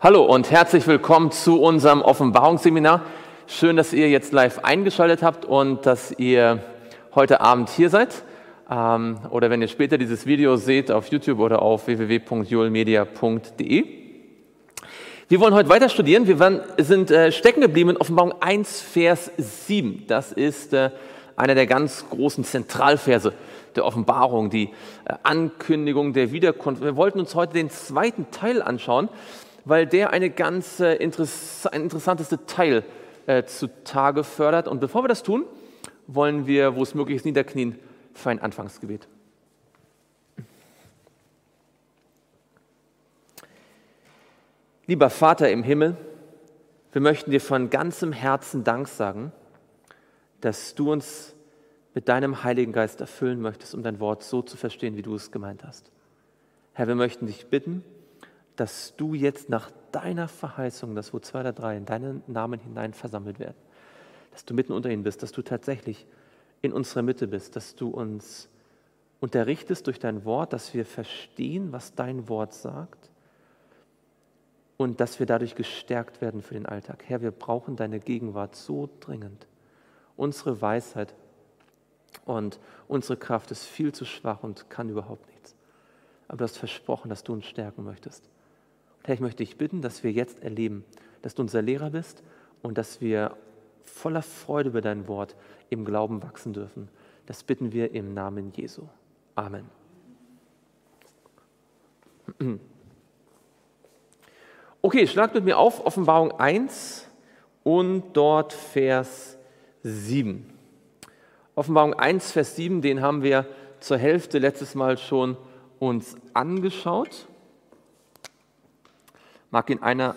Hallo und herzlich willkommen zu unserem Offenbarungsseminar. Schön, dass ihr jetzt live eingeschaltet habt und dass ihr heute Abend hier seid. Ähm, oder wenn ihr später dieses Video seht auf YouTube oder auf www.julmedia.de. Wir wollen heute weiter studieren. Wir sind äh, stecken geblieben in Offenbarung 1, Vers 7. Das ist äh, einer der ganz großen Zentralverse der Offenbarung, die äh, Ankündigung der Wiederkunft. Wir wollten uns heute den zweiten Teil anschauen weil der eine ganz äh, interess ein interessantes Detail äh, zutage fördert. Und bevor wir das tun, wollen wir, wo es möglich ist, niederknien für ein Anfangsgebet. Lieber Vater im Himmel, wir möchten dir von ganzem Herzen Dank sagen, dass du uns mit deinem Heiligen Geist erfüllen möchtest, um dein Wort so zu verstehen, wie du es gemeint hast. Herr, wir möchten dich bitten, dass du jetzt nach deiner Verheißung, dass wo zwei oder drei in deinen Namen hinein versammelt werden, dass du mitten unter ihnen bist, dass du tatsächlich in unserer Mitte bist, dass du uns unterrichtest durch dein Wort, dass wir verstehen, was dein Wort sagt und dass wir dadurch gestärkt werden für den Alltag. Herr, wir brauchen deine Gegenwart so dringend. Unsere Weisheit und unsere Kraft ist viel zu schwach und kann überhaupt nichts. Aber du hast versprochen, dass du uns stärken möchtest. Herr, ich möchte dich bitten, dass wir jetzt erleben, dass du unser Lehrer bist und dass wir voller Freude über dein Wort im Glauben wachsen dürfen. Das bitten wir im Namen Jesu. Amen. Okay, schlagt mit mir auf Offenbarung 1 und dort Vers 7. Offenbarung 1, Vers 7, den haben wir zur Hälfte letztes Mal schon uns angeschaut. Mag ihn einer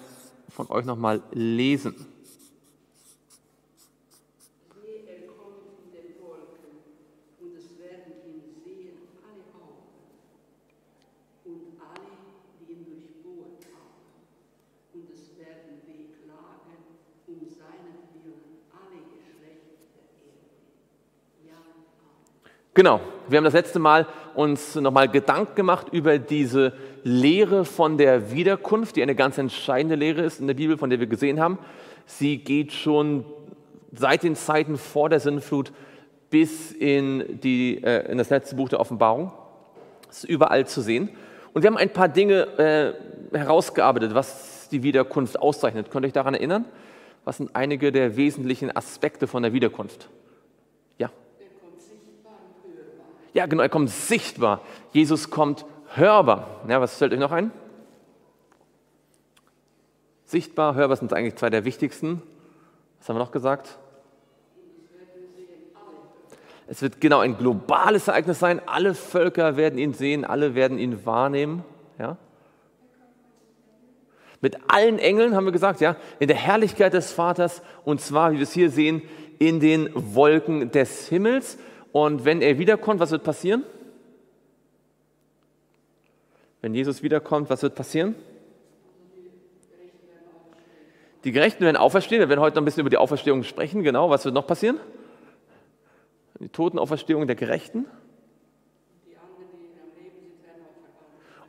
von euch noch mal lesen? Genau, wir haben das letzte Mal uns nochmal Gedanken gemacht über diese Lehre von der Wiederkunft, die eine ganz entscheidende Lehre ist in der Bibel, von der wir gesehen haben. Sie geht schon seit den Zeiten vor der Sinnflut bis in, die, äh, in das letzte Buch der Offenbarung. Das ist überall zu sehen. Und wir haben ein paar Dinge äh, herausgearbeitet, was die Wiederkunft auszeichnet. Könnt ihr euch daran erinnern? Was sind einige der wesentlichen Aspekte von der Wiederkunft? Ja, genau, er kommt sichtbar. Jesus kommt hörbar. Ja, was fällt euch noch ein? Sichtbar, hörbar sind eigentlich zwei der wichtigsten. Was haben wir noch gesagt? Es wird genau ein globales Ereignis sein. Alle Völker werden ihn sehen, alle werden ihn wahrnehmen. Ja? Mit allen Engeln haben wir gesagt, ja, in der Herrlichkeit des Vaters und zwar, wie wir es hier sehen, in den Wolken des Himmels. Und wenn er wiederkommt, was wird passieren? Wenn Jesus wiederkommt, was wird passieren? Die Gerechten werden auferstehen. Wir werden heute noch ein bisschen über die Auferstehung sprechen. Genau, was wird noch passieren? Die Totenauferstehung der Gerechten.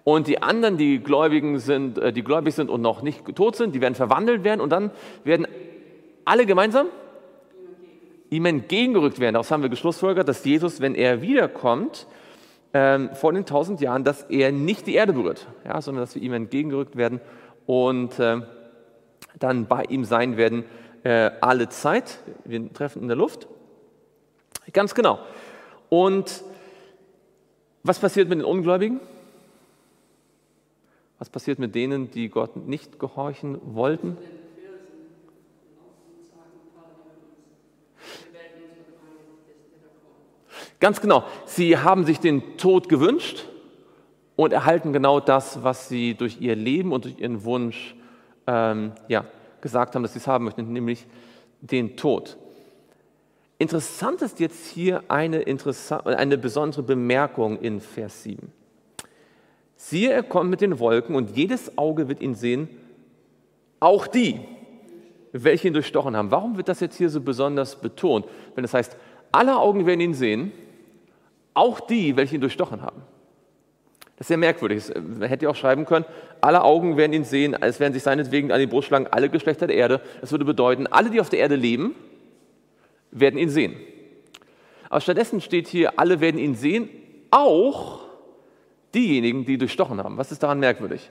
Und die anderen, die Gläubigen sind, äh, die gläubig sind und noch nicht tot sind, die werden verwandelt werden und dann werden alle gemeinsam ihm entgegengerückt werden. Daraus haben wir geschlussfolgert, dass Jesus, wenn er wiederkommt, ähm, vor den tausend Jahren, dass er nicht die Erde berührt, ja, sondern dass wir ihm entgegengerückt werden und äh, dann bei ihm sein werden äh, alle Zeit. Wir treffen in der Luft. Ganz genau. Und was passiert mit den Ungläubigen? Was passiert mit denen, die Gott nicht gehorchen wollten? Ganz genau. Sie haben sich den Tod gewünscht und erhalten genau das, was sie durch ihr Leben und durch ihren Wunsch ähm, ja, gesagt haben, dass sie es haben möchten, nämlich den Tod. Interessant ist jetzt hier eine, eine besondere Bemerkung in Vers 7. Siehe, er kommt mit den Wolken und jedes Auge wird ihn sehen, auch die, welche ihn durchstochen haben. Warum wird das jetzt hier so besonders betont? Wenn das heißt, alle Augen werden ihn sehen, auch die, welche ihn durchstochen haben. Das ist sehr merkwürdig. Man hätte ja auch schreiben können, alle Augen werden ihn sehen, es werden sich seinetwegen an die Brust schlagen, alle Geschlechter der Erde. Das würde bedeuten, alle, die auf der Erde leben, werden ihn sehen. Aber stattdessen steht hier, alle werden ihn sehen, auch diejenigen, die durchstochen haben. Was ist daran merkwürdig?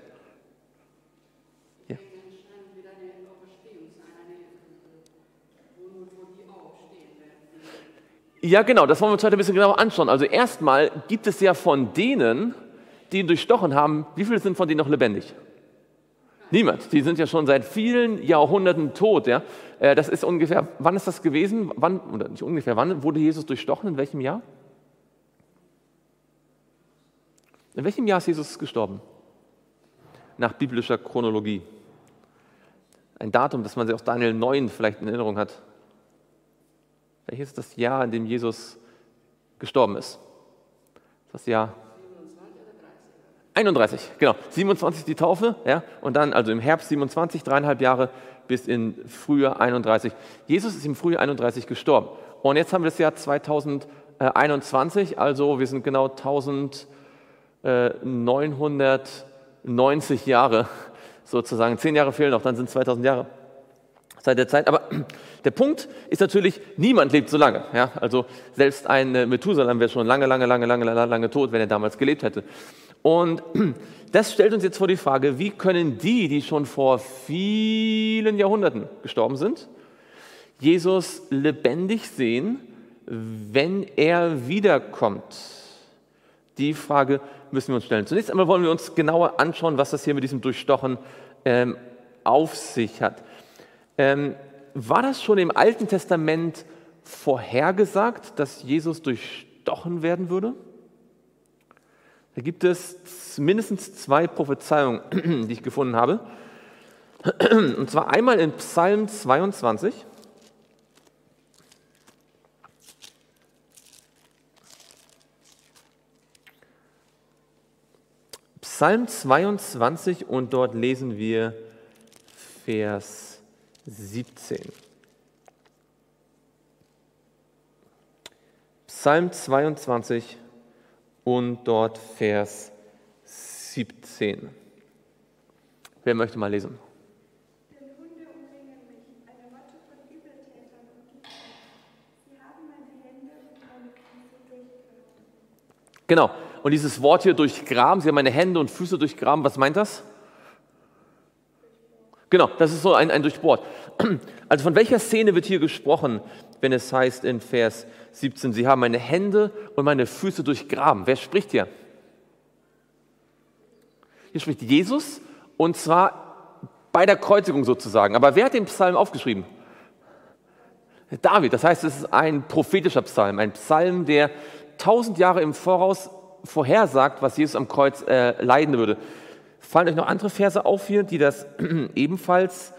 Ja, genau, das wollen wir uns heute ein bisschen genauer anschauen. Also erstmal gibt es ja von denen, die ihn durchstochen haben, wie viele sind von denen noch lebendig? Niemand. Die sind ja schon seit vielen Jahrhunderten tot. Ja? Äh, das ist ungefähr, wann ist das gewesen? Wann, oder nicht ungefähr, wann wurde Jesus durchstochen? In welchem Jahr? In welchem Jahr ist Jesus gestorben? Nach biblischer Chronologie. Ein Datum, das man sich aus Daniel 9 vielleicht in Erinnerung hat. Welches ist das Jahr, in dem Jesus gestorben ist? Das Jahr 31, genau. 27 die Taufe, ja, und dann also im Herbst 27, dreieinhalb Jahre bis in Frühjahr 31. Jesus ist im Frühjahr 31 gestorben. Und jetzt haben wir das Jahr 2021, also wir sind genau 1990 Jahre sozusagen. Zehn Jahre fehlen noch, dann sind es 2000 Jahre seit der Zeit. Aber der Punkt ist natürlich, niemand lebt so lange. Ja? Also selbst ein Methusalem wäre schon lange, lange, lange, lange, lange, lange tot, wenn er damals gelebt hätte. Und das stellt uns jetzt vor die Frage, wie können die, die schon vor vielen Jahrhunderten gestorben sind, Jesus lebendig sehen, wenn er wiederkommt? Die Frage müssen wir uns stellen. Zunächst einmal wollen wir uns genauer anschauen, was das hier mit diesem Durchstochen ähm, auf sich hat. Ähm, war das schon im Alten Testament vorhergesagt, dass Jesus durchstochen werden würde? Da gibt es mindestens zwei Prophezeiungen, die ich gefunden habe. Und zwar einmal in Psalm 22. Psalm 22 und dort lesen wir Vers 17. Psalm 22, und dort Vers 17. Wer möchte mal lesen? Genau. Und dieses Wort hier durchgraben, sie haben meine Hände und Füße durchgraben, was meint das? Genau, das ist so ein, ein Durchbohrt. Also von welcher Szene wird hier gesprochen, wenn es heißt in Vers 17, sie haben meine Hände und meine Füße durchgraben. Wer spricht hier? Hier spricht Jesus und zwar bei der Kreuzigung sozusagen. Aber wer hat den Psalm aufgeschrieben? David. Das heißt, es ist ein prophetischer Psalm, ein Psalm, der tausend Jahre im Voraus vorhersagt, was Jesus am Kreuz äh, leiden würde. Fallen euch noch andere Verse auf hier, die das ebenfalls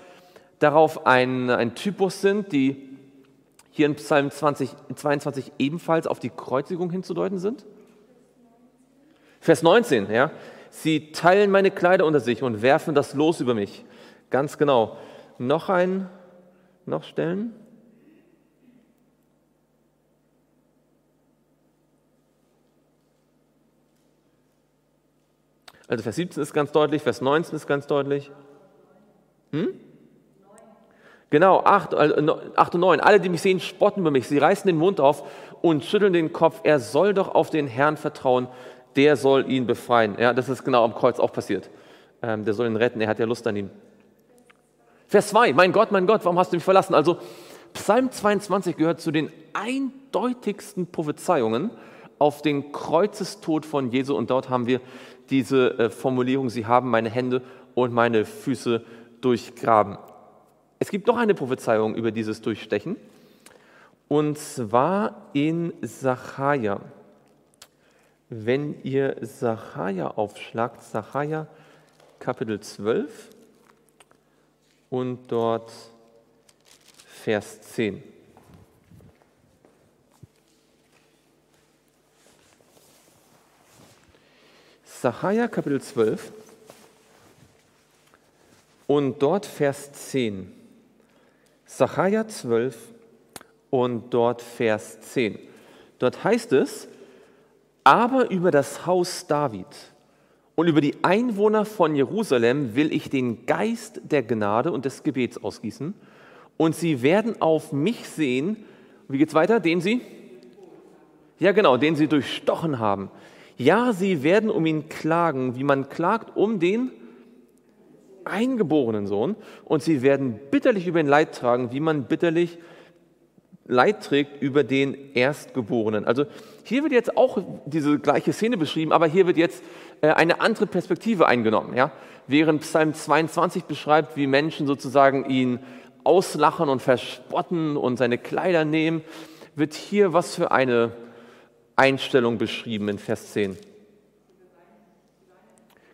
darauf ein, ein Typus sind, die hier in Psalm 20, 22 ebenfalls auf die Kreuzigung hinzudeuten sind? Vers 19, ja. Sie teilen meine Kleider unter sich und werfen das Los über mich. Ganz genau. Noch ein, noch Stellen? Also Vers 17 ist ganz deutlich, Vers 19 ist ganz deutlich. Hm? Genau, 8, 8 äh, und 9. Alle, die mich sehen, spotten über mich. Sie reißen den Mund auf und schütteln den Kopf. Er soll doch auf den Herrn vertrauen. Der soll ihn befreien. Ja, das ist genau am Kreuz auch passiert. Ähm, der soll ihn retten. Er hat ja Lust an ihn. Vers 2. Mein Gott, mein Gott, warum hast du mich verlassen? Also, Psalm 22 gehört zu den eindeutigsten Prophezeiungen auf den Kreuzestod von Jesu. Und dort haben wir diese äh, Formulierung, sie haben meine Hände und meine Füße durchgraben. Es gibt noch eine Prophezeiung über dieses Durchstechen, und zwar in Sacharja. Wenn ihr Sacharja aufschlagt, Sacharja Kapitel 12 und dort Vers 10. Sacharja Kapitel 12 und dort Vers 10. Sacharja 12 und dort Vers 10. Dort heißt es, aber über das Haus David Und über die Einwohner von Jerusalem will ich den Geist der Gnade und des Gebets ausgießen. Und sie werden auf mich sehen. Wie geht's weiter? Den sie? Ja, genau, den sie durchstochen haben. Ja, sie werden um ihn klagen, wie man klagt um den eingeborenen Sohn. Und sie werden bitterlich über ihn Leid tragen, wie man bitterlich Leid trägt über den Erstgeborenen. Also hier wird jetzt auch diese gleiche Szene beschrieben, aber hier wird jetzt äh, eine andere Perspektive eingenommen. Ja? Während Psalm 22 beschreibt, wie Menschen sozusagen ihn auslachen und verspotten und seine Kleider nehmen, wird hier was für eine Einstellung beschrieben in Vers 10.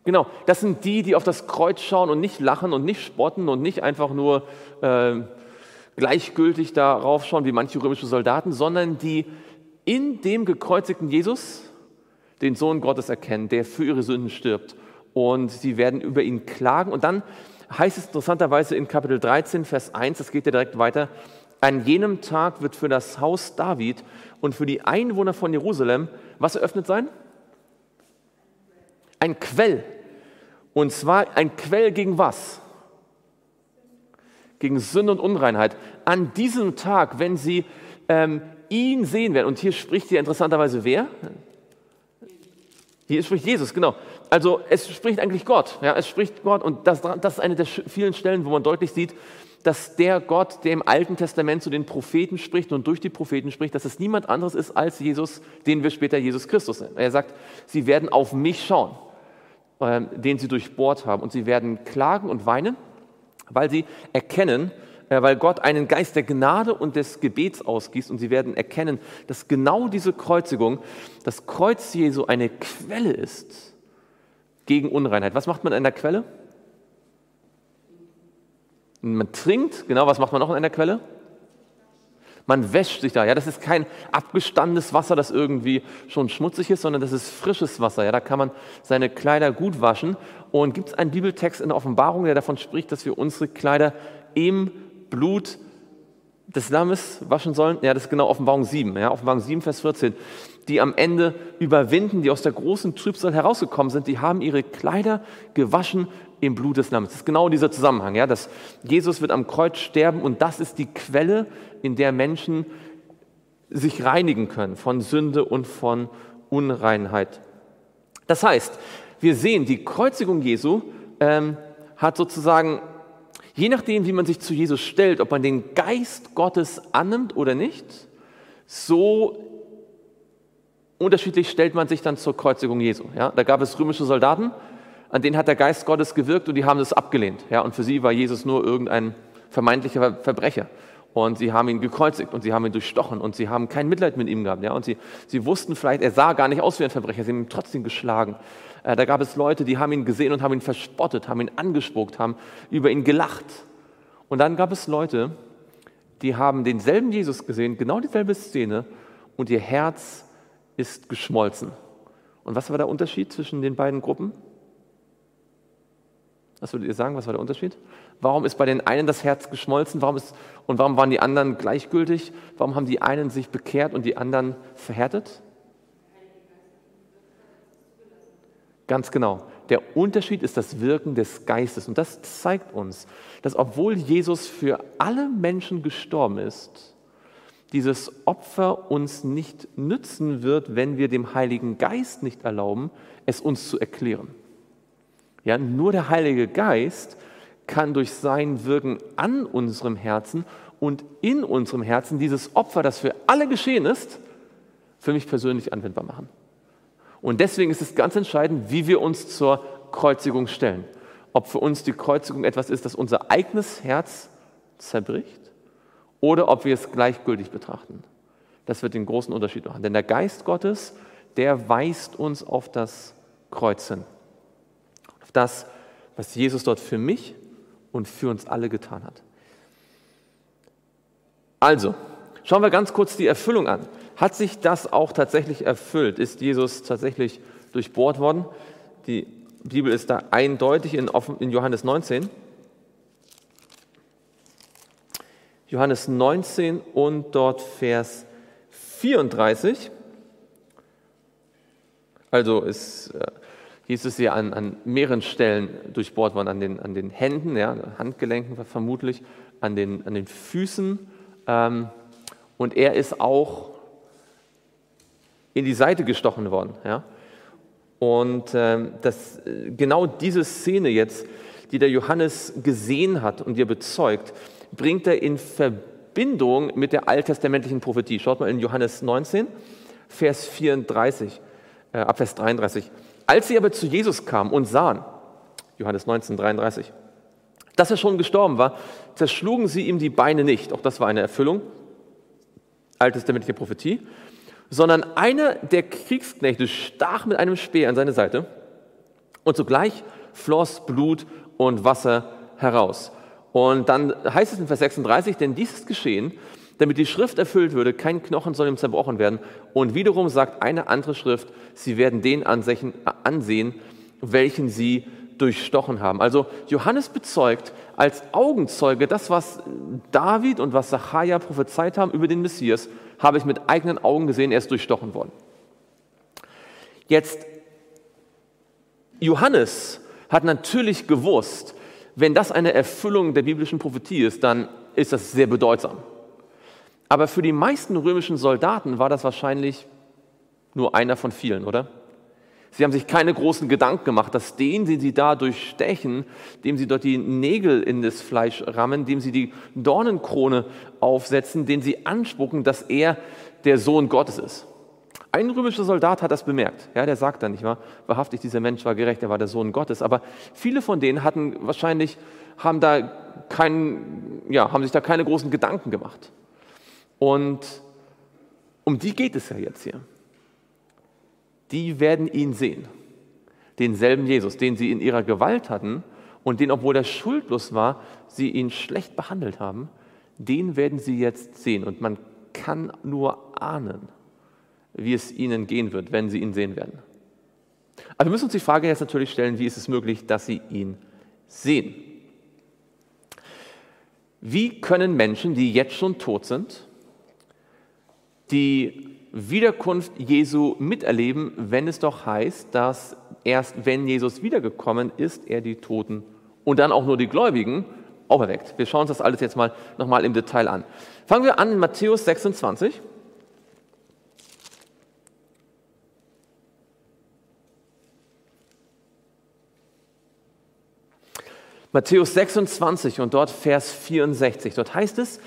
Genau, das sind die, die auf das Kreuz schauen und nicht lachen und nicht spotten und nicht einfach nur äh, gleichgültig darauf schauen wie manche römische Soldaten, sondern die in dem gekreuzigten Jesus den Sohn Gottes erkennen, der für ihre Sünden stirbt. Und sie werden über ihn klagen. Und dann heißt es interessanterweise in Kapitel 13, Vers 1, das geht ja direkt weiter, an jenem Tag wird für das Haus David und für die Einwohner von Jerusalem was eröffnet sein? Ein Quell. Und zwar ein Quell gegen was? Gegen Sünde und Unreinheit. An diesem Tag, wenn sie ähm, ihn sehen werden, und hier spricht hier interessanterweise wer? Hier spricht Jesus, genau. Also es spricht eigentlich Gott. Ja, es spricht Gott und das, das ist eine der vielen Stellen, wo man deutlich sieht, dass der Gott, der im Alten Testament zu den Propheten spricht und durch die Propheten spricht, dass es niemand anderes ist als Jesus, den wir später Jesus Christus nennen. Er sagt, sie werden auf mich schauen, äh, den sie durchbohrt haben und sie werden klagen und weinen, weil sie erkennen, äh, weil Gott einen Geist der Gnade und des Gebets ausgießt und sie werden erkennen, dass genau diese Kreuzigung, das Kreuz Jesu eine Quelle ist gegen Unreinheit. Was macht man an der Quelle? Man trinkt, genau, was macht man noch an der Quelle? Man wäscht sich da. Ja, das ist kein abgestandenes Wasser, das irgendwie schon schmutzig ist, sondern das ist frisches Wasser. Ja, da kann man seine Kleider gut waschen. Und gibt es einen Bibeltext in der Offenbarung, der davon spricht, dass wir unsere Kleider im Blut des Lammes waschen sollen? Ja, das ist genau Offenbarung 7, ja, Offenbarung 7, Vers 14. Die am Ende überwinden, die aus der großen Trübsal herausgekommen sind, die haben ihre Kleider gewaschen im Blut des Lammes. Das ist genau dieser Zusammenhang, ja, dass Jesus wird am Kreuz sterben und das ist die Quelle, in der Menschen sich reinigen können von Sünde und von Unreinheit. Das heißt, wir sehen, die Kreuzigung Jesu ähm, hat sozusagen Je nachdem, wie man sich zu Jesus stellt, ob man den Geist Gottes annimmt oder nicht, so unterschiedlich stellt man sich dann zur Kreuzigung Jesu. Ja, da gab es römische Soldaten, an denen hat der Geist Gottes gewirkt und die haben das abgelehnt. Ja, und für sie war Jesus nur irgendein vermeintlicher Verbrecher. Und sie haben ihn gekreuzigt und sie haben ihn durchstochen und sie haben kein Mitleid mit ihm gehabt. Ja? Und sie, sie wussten vielleicht, er sah gar nicht aus wie ein Verbrecher, sie haben ihn trotzdem geschlagen. Äh, da gab es Leute, die haben ihn gesehen und haben ihn verspottet, haben ihn angespuckt, haben über ihn gelacht. Und dann gab es Leute, die haben denselben Jesus gesehen, genau dieselbe Szene, und ihr Herz ist geschmolzen. Und was war der Unterschied zwischen den beiden Gruppen? Was würdet ihr sagen, was war der Unterschied? Warum ist bei den einen das Herz geschmolzen warum ist, und warum waren die anderen gleichgültig? Warum haben die einen sich bekehrt und die anderen verhärtet? Ganz genau. Der Unterschied ist das Wirken des Geistes. Und das zeigt uns, dass obwohl Jesus für alle Menschen gestorben ist, dieses Opfer uns nicht nützen wird, wenn wir dem Heiligen Geist nicht erlauben, es uns zu erklären. Ja, nur der Heilige Geist kann durch sein Wirken an unserem Herzen und in unserem Herzen dieses Opfer, das für alle geschehen ist, für mich persönlich anwendbar machen. Und deswegen ist es ganz entscheidend, wie wir uns zur Kreuzigung stellen. Ob für uns die Kreuzigung etwas ist, das unser eigenes Herz zerbricht oder ob wir es gleichgültig betrachten. Das wird den großen Unterschied machen. Denn der Geist Gottes, der weist uns auf das Kreuz hin. Auf das, was Jesus dort für mich und für uns alle getan hat. Also, schauen wir ganz kurz die Erfüllung an. Hat sich das auch tatsächlich erfüllt? Ist Jesus tatsächlich durchbohrt worden? Die Bibel ist da eindeutig in, Johannes 19. Johannes 19 und dort Vers 34. Also ist, Jesus ist ja an, an mehreren Stellen durchbohrt worden, an den, an den Händen, ja, Handgelenken vermutlich, an den, an den Füßen. Ähm, und er ist auch in die Seite gestochen worden. Ja. Und ähm, das, genau diese Szene jetzt, die der Johannes gesehen hat und ihr bezeugt, bringt er in Verbindung mit der alttestamentlichen Prophetie. Schaut mal in Johannes 19, Vers 34, äh, ab Vers 33. Als sie aber zu Jesus kamen und sahen, Johannes 19, 33, dass er schon gestorben war, zerschlugen sie ihm die Beine nicht. Auch das war eine Erfüllung, alttestamentliche Prophetie, sondern einer der Kriegsknechte stach mit einem Speer an seine Seite und sogleich floss Blut und Wasser heraus. Und dann heißt es in Vers 36, denn dies ist geschehen, damit die Schrift erfüllt würde, kein Knochen soll ihm zerbrochen werden. Und wiederum sagt eine andere Schrift, sie werden den ansehen, welchen sie durchstochen haben. Also Johannes bezeugt als Augenzeuge das, was David und was Sacharja prophezeit haben über den Messias, habe ich mit eigenen Augen gesehen, er ist durchstochen worden. Jetzt, Johannes hat natürlich gewusst, wenn das eine Erfüllung der biblischen Prophetie ist, dann ist das sehr bedeutsam. Aber für die meisten römischen Soldaten war das wahrscheinlich nur einer von vielen, oder? Sie haben sich keine großen Gedanken gemacht, dass den, den sie da durchstechen, dem sie dort die Nägel in das Fleisch rammen, dem sie die Dornenkrone aufsetzen, den sie anspucken, dass er der Sohn Gottes ist. Ein römischer Soldat hat das bemerkt. Ja, der sagt dann nicht wahr, wahrhaftig, dieser Mensch war gerecht, er war der Sohn Gottes. Aber viele von denen hatten wahrscheinlich, haben, da kein, ja, haben sich da keine großen Gedanken gemacht. Und um die geht es ja jetzt hier die werden ihn sehen. Denselben Jesus, den sie in ihrer Gewalt hatten und den, obwohl er schuldlos war, sie ihn schlecht behandelt haben, den werden sie jetzt sehen. Und man kann nur ahnen, wie es ihnen gehen wird, wenn sie ihn sehen werden. Aber wir müssen uns die Frage jetzt natürlich stellen, wie ist es möglich, dass sie ihn sehen? Wie können Menschen, die jetzt schon tot sind, die Wiederkunft Jesu miterleben, wenn es doch heißt, dass erst wenn Jesus wiedergekommen ist, er die Toten und dann auch nur die Gläubigen auferweckt. Wir schauen uns das alles jetzt mal nochmal im Detail an. Fangen wir an in Matthäus 26. Matthäus 26 und dort Vers 64. Dort heißt es,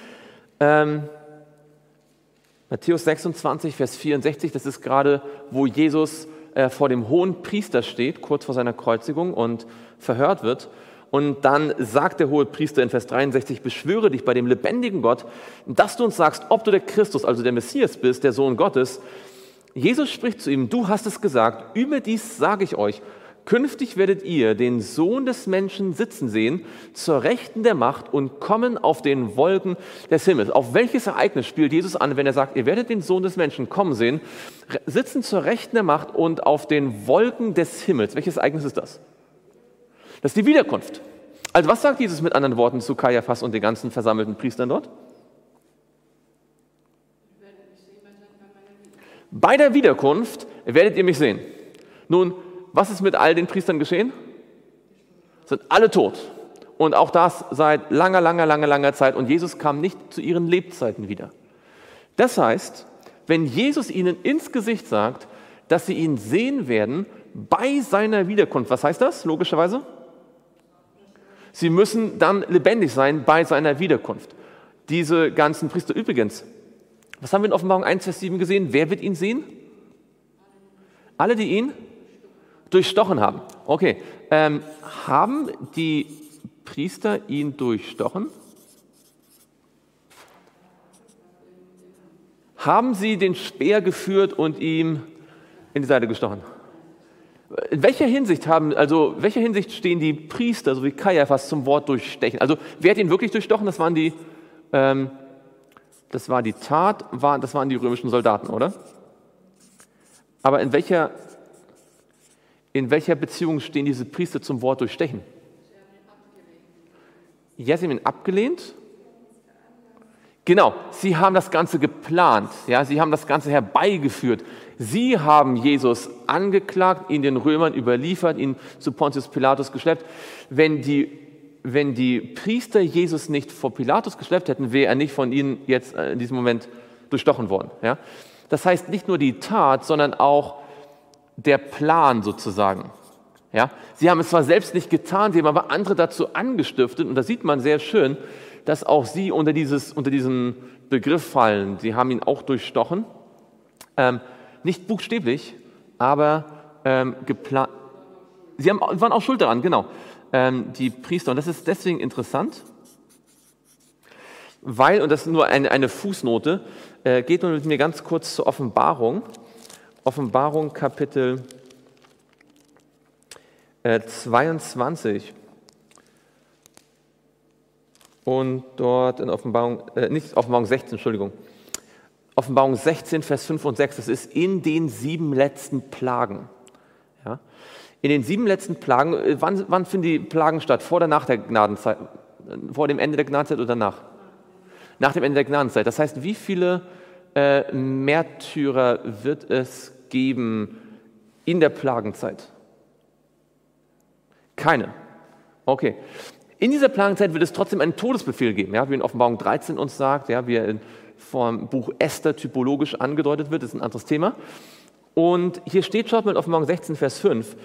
ähm, Matthäus 26, Vers 64, das ist gerade, wo Jesus äh, vor dem hohen Priester steht, kurz vor seiner Kreuzigung und verhört wird. Und dann sagt der hohe Priester in Vers 63, beschwöre dich bei dem lebendigen Gott, dass du uns sagst, ob du der Christus, also der Messias bist, der Sohn Gottes. Jesus spricht zu ihm, du hast es gesagt, überdies sage ich euch, Künftig werdet ihr den Sohn des Menschen sitzen sehen, zur Rechten der Macht und kommen auf den Wolken des Himmels. Auf welches Ereignis spielt Jesus an, wenn er sagt, ihr werdet den Sohn des Menschen kommen sehen, sitzen zur Rechten der Macht und auf den Wolken des Himmels? Welches Ereignis ist das? Das ist die Wiederkunft. Also was sagt Jesus mit anderen Worten zu Kaiaphas und den ganzen versammelten Priestern dort? Bei der Wiederkunft werdet ihr mich sehen. Nun, was ist mit all den Priestern geschehen? Sind alle tot. Und auch das seit langer, langer, langer, langer Zeit. Und Jesus kam nicht zu ihren Lebzeiten wieder. Das heißt, wenn Jesus ihnen ins Gesicht sagt, dass sie ihn sehen werden bei seiner Wiederkunft, was heißt das logischerweise? Sie müssen dann lebendig sein bei seiner Wiederkunft. Diese ganzen Priester übrigens, was haben wir in Offenbarung 1, Vers 7 gesehen? Wer wird ihn sehen? Alle, die ihn Durchstochen haben. Okay. Ähm, haben die Priester ihn durchstochen? Haben sie den Speer geführt und ihm in die Seite gestochen? In welcher Hinsicht haben, also welcher Hinsicht stehen die Priester, so wie Kaiaphas, zum Wort durchstechen? Also wer hat ihn wirklich durchstochen? Das waren die, ähm, das war die Tat, war, das waren die römischen Soldaten, oder? Aber in welcher in welcher Beziehung stehen diese Priester zum Wort durchstechen? Ja, sie haben ihn abgelehnt. Genau, sie haben das Ganze geplant, ja, sie haben das Ganze herbeigeführt. Sie haben Jesus angeklagt, ihn den Römern überliefert, ihn zu Pontius Pilatus geschleppt. Wenn die, wenn die Priester Jesus nicht vor Pilatus geschleppt hätten, wäre er nicht von ihnen jetzt äh, in diesem Moment durchstochen worden. Ja? Das heißt nicht nur die Tat, sondern auch der Plan sozusagen. Ja? Sie haben es zwar selbst nicht getan, sie haben aber andere dazu angestiftet und da sieht man sehr schön, dass auch sie unter, dieses, unter diesen Begriff fallen. Sie haben ihn auch durchstochen. Ähm, nicht buchstäblich, aber ähm, geplant. Sie haben, waren auch schuld daran, genau, ähm, die Priester. Und das ist deswegen interessant, weil, und das ist nur eine, eine Fußnote, äh, geht nun mit mir ganz kurz zur Offenbarung. Offenbarung Kapitel äh, 22. Und dort in Offenbarung, äh, nicht Offenbarung 16, Entschuldigung, Offenbarung 16, Vers 5 und 6, das ist in den sieben letzten Plagen. Ja? In den sieben letzten Plagen, äh, wann, wann finden die Plagen statt? Vor oder nach der Gnadenzeit? Vor dem Ende der Gnadenzeit oder nach? Nach dem Ende der Gnadenzeit. Das heißt, wie viele äh, Märtyrer wird es geben in der Plagenzeit? Keine. Okay. In dieser Plagenzeit wird es trotzdem einen Todesbefehl geben, ja, wie in Offenbarung 13 uns sagt, ja, wie er in vom Buch Esther typologisch angedeutet wird, das ist ein anderes Thema. Und hier steht, schaut mal auf Morgen 16, Vers 5.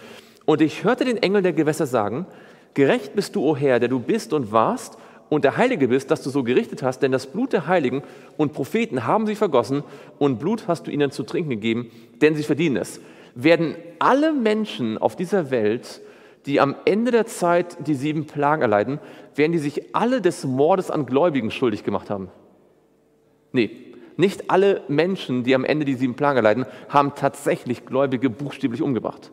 Und ich hörte den Engel der Gewässer sagen, gerecht bist du, o Herr, der du bist und warst, und der Heilige bist, dass du so gerichtet hast, denn das Blut der Heiligen und Propheten haben sie vergossen und Blut hast du ihnen zu trinken gegeben, denn sie verdienen es. Werden alle Menschen auf dieser Welt, die am Ende der Zeit die sieben Plagen erleiden, werden die sich alle des Mordes an Gläubigen schuldig gemacht haben? Nee, nicht alle Menschen, die am Ende die sieben Plagen leiden, haben tatsächlich Gläubige buchstäblich umgebracht.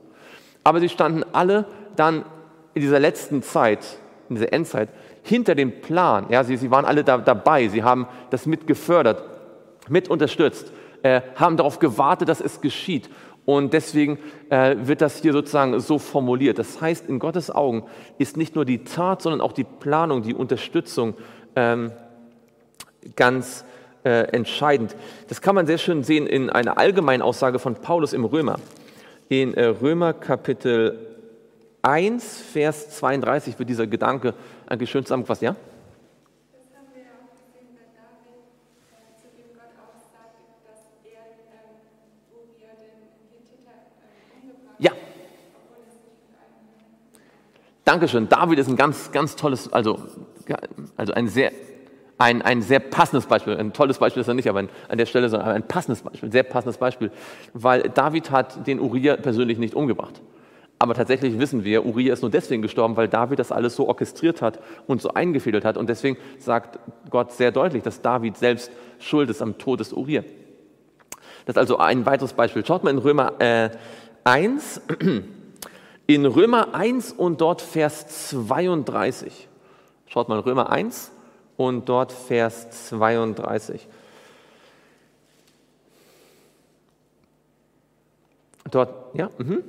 Aber sie standen alle dann in dieser letzten Zeit, in dieser Endzeit, hinter dem Plan. Ja, sie, sie waren alle da, dabei, sie haben das mit gefördert, mit unterstützt, äh, haben darauf gewartet, dass es geschieht. Und deswegen äh, wird das hier sozusagen so formuliert. Das heißt, in Gottes Augen ist nicht nur die Tat, sondern auch die Planung, die Unterstützung ähm, ganz äh, entscheidend. Das kann man sehr schön sehen in einer allgemeinen Aussage von Paulus im Römer. In äh, Römer Kapitel 1, Vers 32 wird dieser Gedanke eigentlich schön zusammengefasst, ja? Ja. Dankeschön. David ist ein ganz, ganz tolles, also, also ein sehr ein, ein sehr passendes Beispiel, ein tolles Beispiel ist er nicht, aber ein, an der Stelle, sondern ein passendes Beispiel, ein sehr passendes Beispiel, weil David hat den Uriah persönlich nicht umgebracht. Aber tatsächlich wissen wir, Uriah ist nur deswegen gestorben, weil David das alles so orchestriert hat und so eingefädelt hat. Und deswegen sagt Gott sehr deutlich, dass David selbst schuld ist am Tod des Uriah. Das ist also ein weiteres Beispiel. Schaut mal in Römer äh, 1. In Römer 1 und dort Vers 32. Schaut mal, Römer 1 und dort Vers 32. Dort, ja, mhm.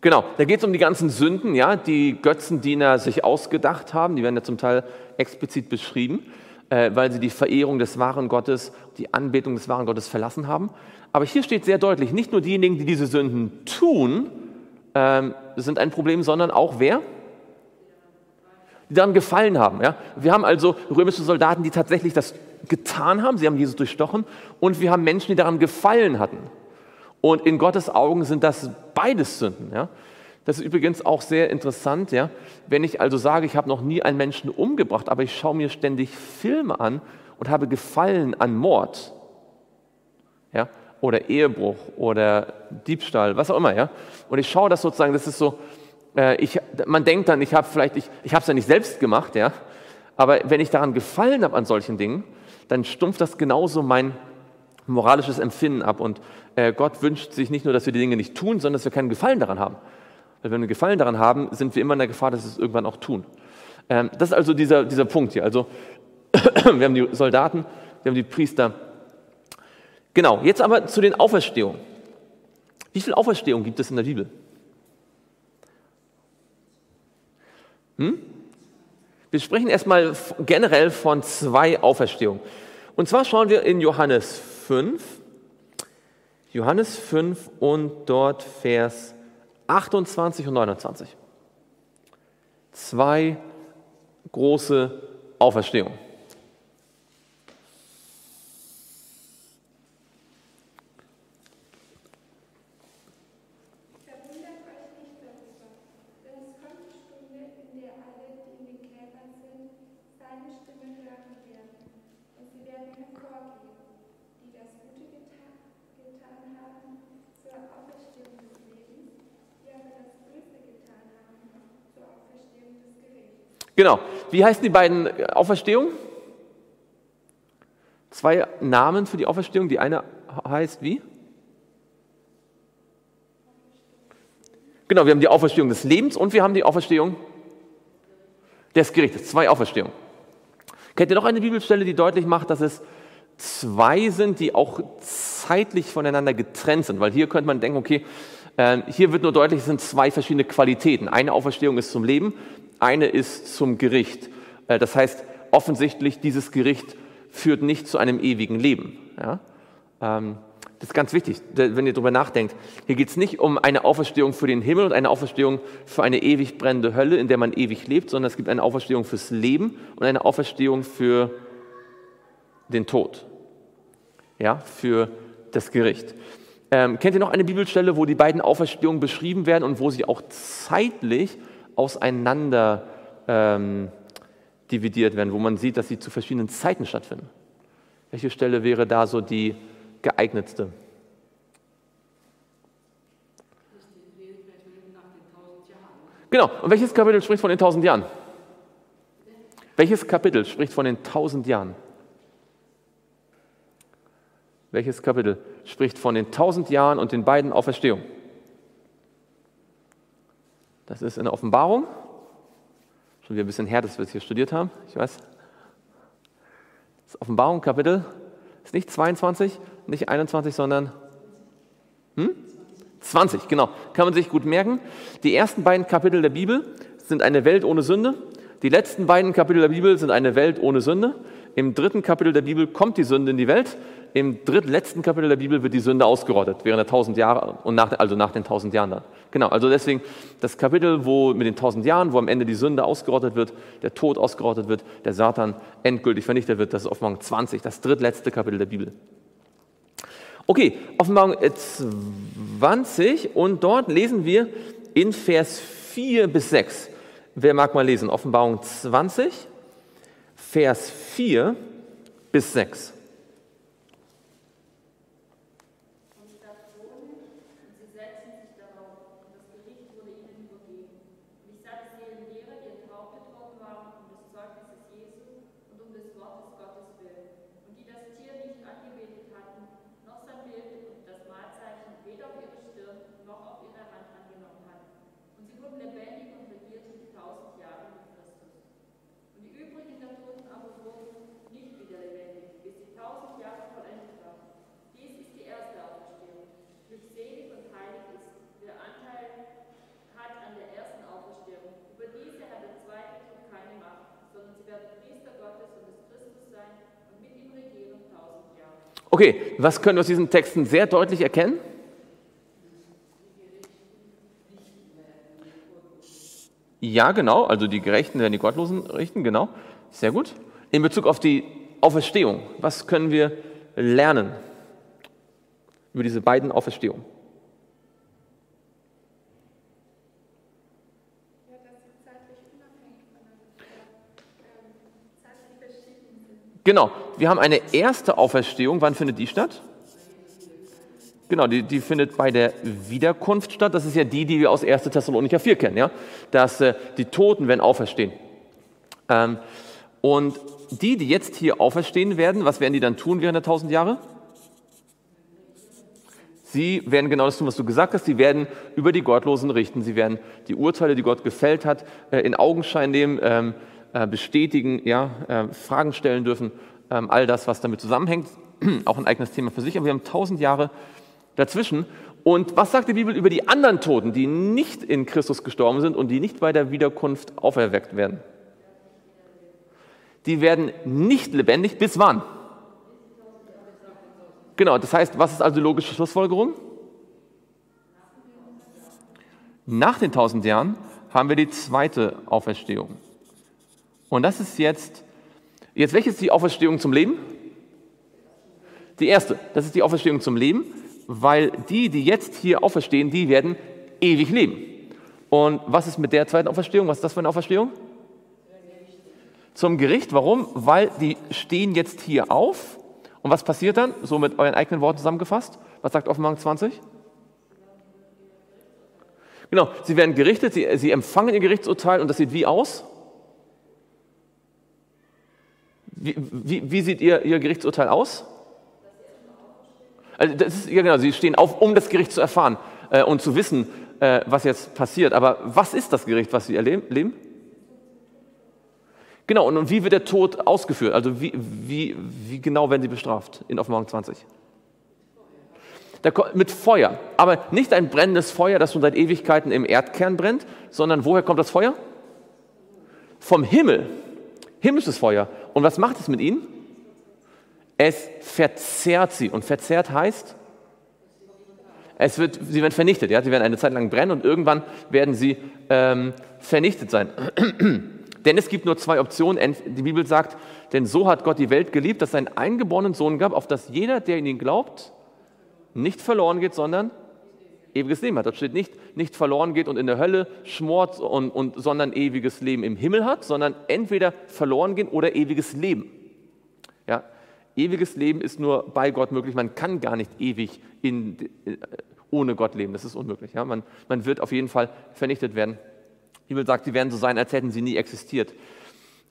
Genau, da geht es um die ganzen Sünden, ja, die Götzendiener sich ausgedacht haben. Die werden ja zum Teil explizit beschrieben äh, weil sie die Verehrung des wahren Gottes, die Anbetung des wahren Gottes verlassen haben. Aber hier steht sehr deutlich, nicht nur diejenigen, die diese Sünden tun, ähm, sind ein Problem, sondern auch wer? Die daran gefallen haben. Ja? Wir haben also römische Soldaten, die tatsächlich das getan haben, sie haben Jesus durchstochen, und wir haben Menschen, die daran gefallen hatten. Und in Gottes Augen sind das beides Sünden. Ja? Das ist übrigens auch sehr interessant, ja. Wenn ich also sage, ich habe noch nie einen Menschen umgebracht, aber ich schaue mir ständig Filme an und habe Gefallen an Mord, ja, oder Ehebruch oder Diebstahl, was auch immer, ja. Und ich schaue das sozusagen, das ist so, äh, ich, man denkt dann, ich habe vielleicht, ich, ich habe es ja nicht selbst gemacht, ja. Aber wenn ich daran gefallen habe an solchen Dingen, dann stumpft das genauso mein moralisches Empfinden ab. Und äh, Gott wünscht sich nicht nur, dass wir die Dinge nicht tun, sondern dass wir keinen Gefallen daran haben. Weil wenn wir Gefallen daran haben, sind wir immer in der Gefahr, dass wir es irgendwann auch tun. Ähm, das ist also dieser, dieser Punkt hier. Also wir haben die Soldaten, wir haben die Priester. Genau, jetzt aber zu den Auferstehungen. Wie viel Auferstehung gibt es in der Bibel? Hm? Wir sprechen erstmal generell von zwei Auferstehungen. Und zwar schauen wir in Johannes 5, Johannes 5 und dort Vers 28 und 29. Zwei große Auferstehungen. Genau. Wie heißen die beiden Auferstehungen? Zwei Namen für die Auferstehung. Die eine heißt wie? Genau, wir haben die Auferstehung des Lebens und wir haben die Auferstehung des Gerichtes. Zwei Auferstehungen. Kennt ihr noch eine Bibelstelle, die deutlich macht, dass es zwei sind, die auch zeitlich voneinander getrennt sind? Weil hier könnte man denken, okay, äh, hier wird nur deutlich, es sind zwei verschiedene Qualitäten. Eine Auferstehung ist zum Leben, eine ist zum Gericht. Äh, das heißt, offensichtlich, dieses Gericht führt nicht zu einem ewigen Leben. Ja? Ähm, das ist ganz wichtig, wenn ihr darüber nachdenkt. Hier geht es nicht um eine Auferstehung für den Himmel und eine Auferstehung für eine ewig brennende Hölle, in der man ewig lebt, sondern es gibt eine Auferstehung fürs Leben und eine Auferstehung für den Tod. Ja, für das Gericht. Ähm, kennt ihr noch eine Bibelstelle, wo die beiden Auferstehungen beschrieben werden und wo sie auch zeitlich auseinander ähm, dividiert werden, wo man sieht, dass sie zu verschiedenen Zeiten stattfinden. Welche Stelle wäre da so die geeignetste? Genau. Und welches Kapitel spricht von den tausend Jahren? Welches Kapitel spricht von den tausend Jahren? Welches Kapitel spricht von den tausend Jahren und den beiden Auferstehungen? Das ist in der Offenbarung. Schon wieder ein bisschen her, dass wir es hier studiert haben. Ich weiß. Das Offenbarung, Kapitel, ist nicht 22, nicht 21, sondern hm? 20, genau. Kann man sich gut merken. Die ersten beiden Kapitel der Bibel sind eine Welt ohne Sünde. Die letzten beiden Kapitel der Bibel sind eine Welt ohne Sünde. Im dritten Kapitel der Bibel kommt die Sünde in die Welt. Im drittletzten Kapitel der Bibel wird die Sünde ausgerottet, während der tausend Jahre und nach, also nach den tausend Jahren dann. Genau, also deswegen das Kapitel, wo mit den tausend Jahren, wo am Ende die Sünde ausgerottet wird, der Tod ausgerottet wird, der Satan endgültig vernichtet wird, das ist Offenbarung 20, das drittletzte Kapitel der Bibel. Okay, Offenbarung 20 und dort lesen wir in Vers 4 bis 6. Wer mag mal lesen? Offenbarung 20, Vers 4 bis 6. Okay, was können wir aus diesen Texten sehr deutlich erkennen? Ja, genau, also die Gerechten werden die Gottlosen richten, genau. Sehr gut. In Bezug auf die Auferstehung, was können wir lernen über diese beiden Auferstehungen? Genau, wir haben eine erste Auferstehung. Wann findet die statt? Genau, die, die, findet bei der Wiederkunft statt. Das ist ja die, die wir aus 1. Thessalonicher 4 kennen, ja? dass äh, die Toten werden auferstehen. Ähm, und die, die jetzt hier auferstehen werden, was werden die dann tun während der tausend Jahre? Sie werden genau das tun, was du gesagt hast. Sie werden über die Gottlosen richten. Sie werden die Urteile, die Gott gefällt hat, äh, in Augenschein nehmen. Äh, bestätigen, ja, äh, Fragen stellen dürfen, ähm, all das, was damit zusammenhängt, auch ein eigenes Thema für sich. Aber wir haben tausend Jahre dazwischen Und was sagt die Bibel über die anderen Toten, die nicht in Christus gestorben sind und die nicht bei der Wiederkunft auferweckt werden? Die werden nicht lebendig bis wann? Genau, das heißt, was ist also die logische Schlussfolgerung? Nach den tausend Jahren haben wir die zweite Auferstehung. Und das ist jetzt, jetzt welche ist die Auferstehung zum Leben? Die erste, das ist die Auferstehung zum Leben, weil die, die jetzt hier auferstehen, die werden ewig leben. Und was ist mit der zweiten Auferstehung? Was ist das für eine Auferstehung? Zum Gericht. Warum? Weil die stehen jetzt hier auf und was passiert dann? So mit euren eigenen Worten zusammengefasst. Was sagt Offenbarung 20? Genau, sie werden gerichtet, sie, sie empfangen ihr Gerichtsurteil und das sieht wie aus? Wie, wie, sieht ihr, ihr Gerichtsurteil aus? Also das ist, ja genau, sie stehen auf, um das Gericht zu erfahren äh, und zu wissen, äh, was jetzt passiert. Aber was ist das Gericht, was sie erleben? Genau, und wie wird der Tod ausgeführt? Also wie, wie, wie genau werden sie bestraft in Offenbarung 20? mit Feuer, aber nicht ein brennendes Feuer, das schon seit Ewigkeiten im Erdkern brennt, sondern woher kommt das Feuer? Vom Himmel, himmlisches Feuer. Und was macht es mit ihnen? Es verzehrt sie. Und verzehrt heißt, es wird, sie werden vernichtet. Ja? Sie werden eine Zeit lang brennen und irgendwann werden sie ähm, vernichtet sein. Denn es gibt nur zwei Optionen. Die Bibel sagt, denn so hat Gott die Welt geliebt, dass es einen eingeborenen Sohn gab, auf dass jeder, der in ihn glaubt, nicht verloren geht, sondern ewiges Leben hat. Dort steht nicht, nicht verloren geht und in der Hölle schmort, und, und, sondern ewiges Leben im Himmel hat, sondern entweder verloren gehen oder ewiges Leben. Ja, ewiges Leben ist nur bei Gott möglich. Man kann gar nicht ewig in, äh, ohne Gott leben. Das ist unmöglich. Ja? Man, man wird auf jeden Fall vernichtet werden. Die Bibel sagt, sie werden so sein, als hätten sie nie existiert.